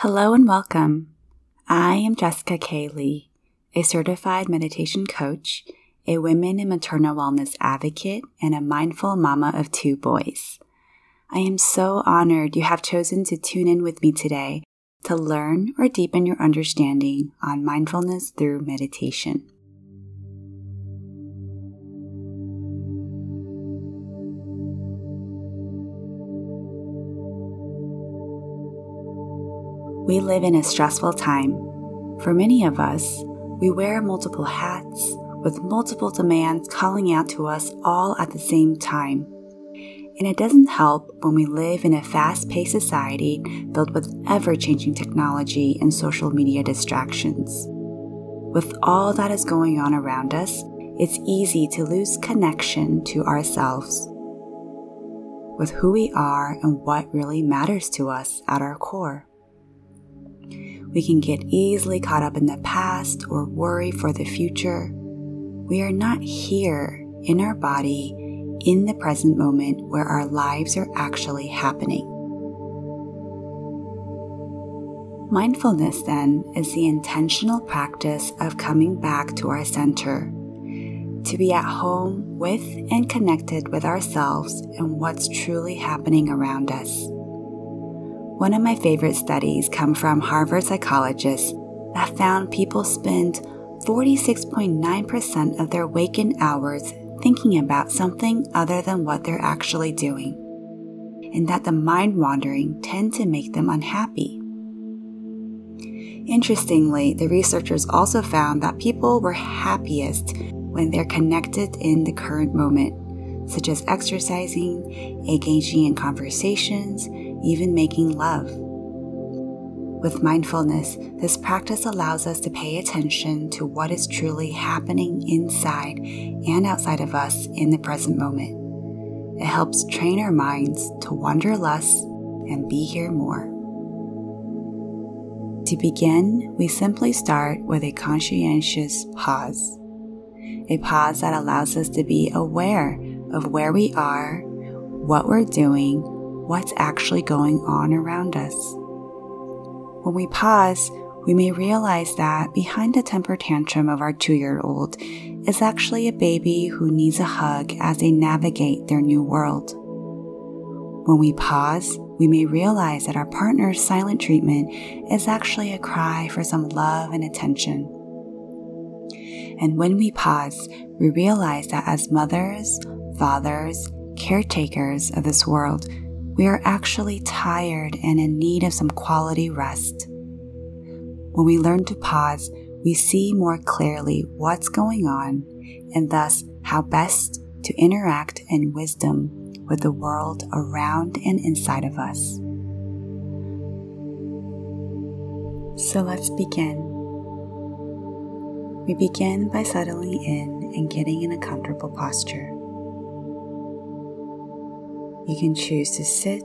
Hello and welcome. I am Jessica K. Lee, a certified meditation coach, a women and maternal wellness advocate, and a mindful mama of two boys. I am so honored you have chosen to tune in with me today to learn or deepen your understanding on mindfulness through meditation. We live in a stressful time. For many of us, we wear multiple hats with multiple demands calling out to us all at the same time. And it doesn't help when we live in a fast paced society filled with ever changing technology and social media distractions. With all that is going on around us, it's easy to lose connection to ourselves, with who we are and what really matters to us at our core. We can get easily caught up in the past or worry for the future. We are not here in our body in the present moment where our lives are actually happening. Mindfulness, then, is the intentional practice of coming back to our center, to be at home with and connected with ourselves and what's truly happening around us. One of my favorite studies come from Harvard psychologists that found people spend 46.9% of their waking hours thinking about something other than what they're actually doing, and that the mind wandering tend to make them unhappy. Interestingly, the researchers also found that people were happiest when they're connected in the current moment, such as exercising, engaging in conversations, even making love. With mindfulness, this practice allows us to pay attention to what is truly happening inside and outside of us in the present moment. It helps train our minds to wonder less and be here more. To begin, we simply start with a conscientious pause. A pause that allows us to be aware of where we are, what we're doing, what's actually going on around us. When we pause, we may realize that behind the temper tantrum of our two year old is actually a baby who needs a hug as they navigate their new world. When we pause, we may realize that our partner's silent treatment is actually a cry for some love and attention. And when we pause, we realize that as mothers, fathers, caretakers of this world, we are actually tired and in need of some quality rest. When we learn to pause, we see more clearly what's going on and thus how best to interact in wisdom with the world around and inside of us. So let's begin. We begin by settling in and getting in a comfortable posture. You can choose to sit,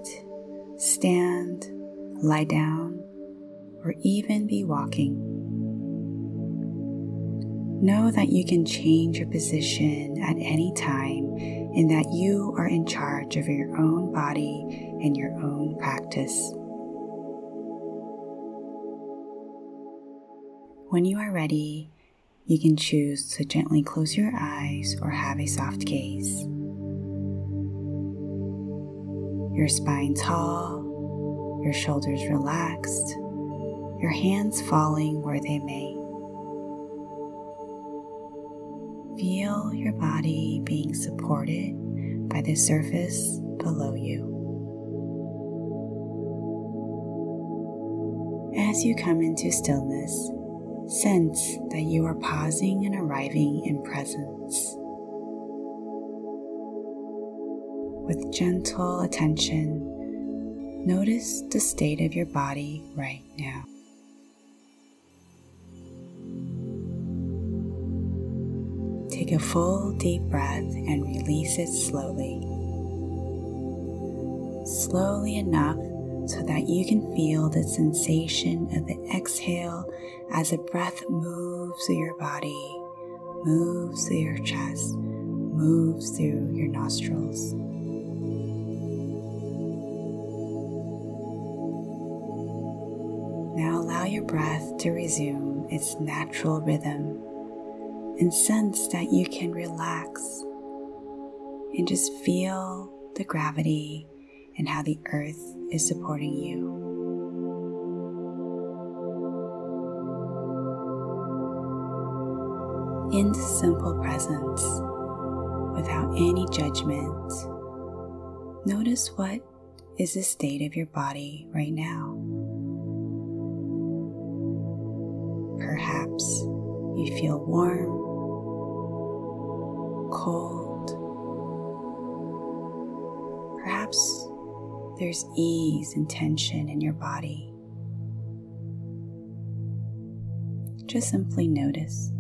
stand, lie down, or even be walking. Know that you can change your position at any time and that you are in charge of your own body and your own practice. When you are ready, you can choose to gently close your eyes or have a soft gaze your spine tall, your shoulders relaxed, your hands falling where they may. Feel your body being supported by the surface below you. As you come into stillness, sense that you are pausing and arriving in presence. With gentle attention, notice the state of your body right now. Take a full deep breath and release it slowly. Slowly enough so that you can feel the sensation of the exhale as the breath moves through your body, moves through your chest, moves through your nostrils. Allow your breath to resume its natural rhythm and sense that you can relax and just feel the gravity and how the earth is supporting you. Into simple presence without any judgment. Notice what is the state of your body right now. Perhaps you feel warm, cold. Perhaps there's ease and tension in your body. Just simply notice.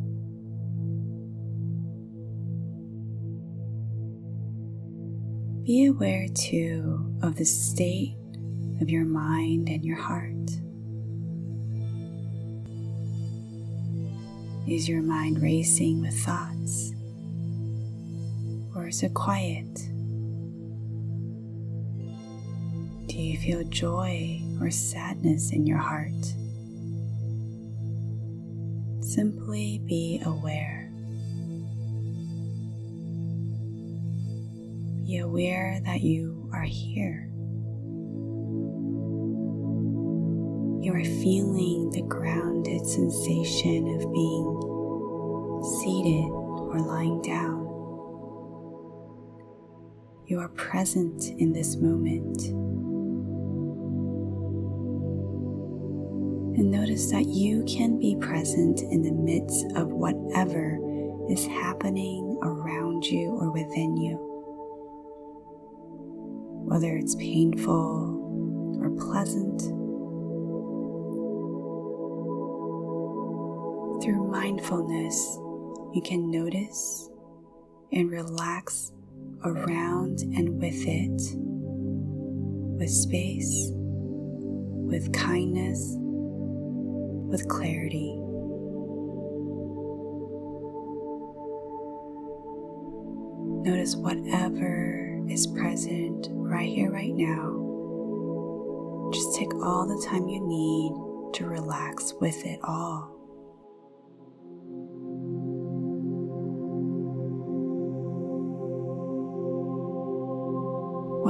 Be aware too of the state of your mind and your heart. Is your mind racing with thoughts? Or is it quiet? Do you feel joy or sadness in your heart? Simply be aware. Be aware that you are here. You are feeling the grounded sensation of being seated or lying down. You are present in this moment. And notice that you can be present in the midst of whatever is happening around you or within you whether it's painful or pleasant. Through mindfulness, you can notice and relax around and with it, with space, with kindness, with clarity. Notice whatever is present right here, right now. Just take all the time you need to relax with it all.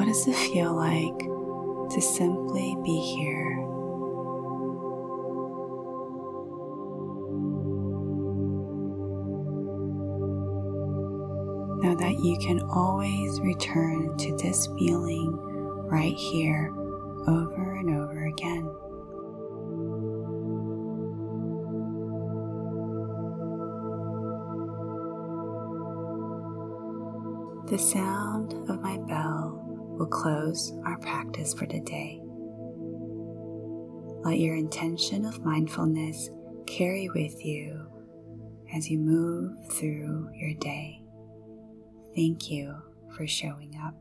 What does it feel like to simply be here? Know that you can always return to this feeling right here over and over again. The sound of my bell will close our practice for today. Let your intention of mindfulness carry with you as you move through your day. Thank you for showing up.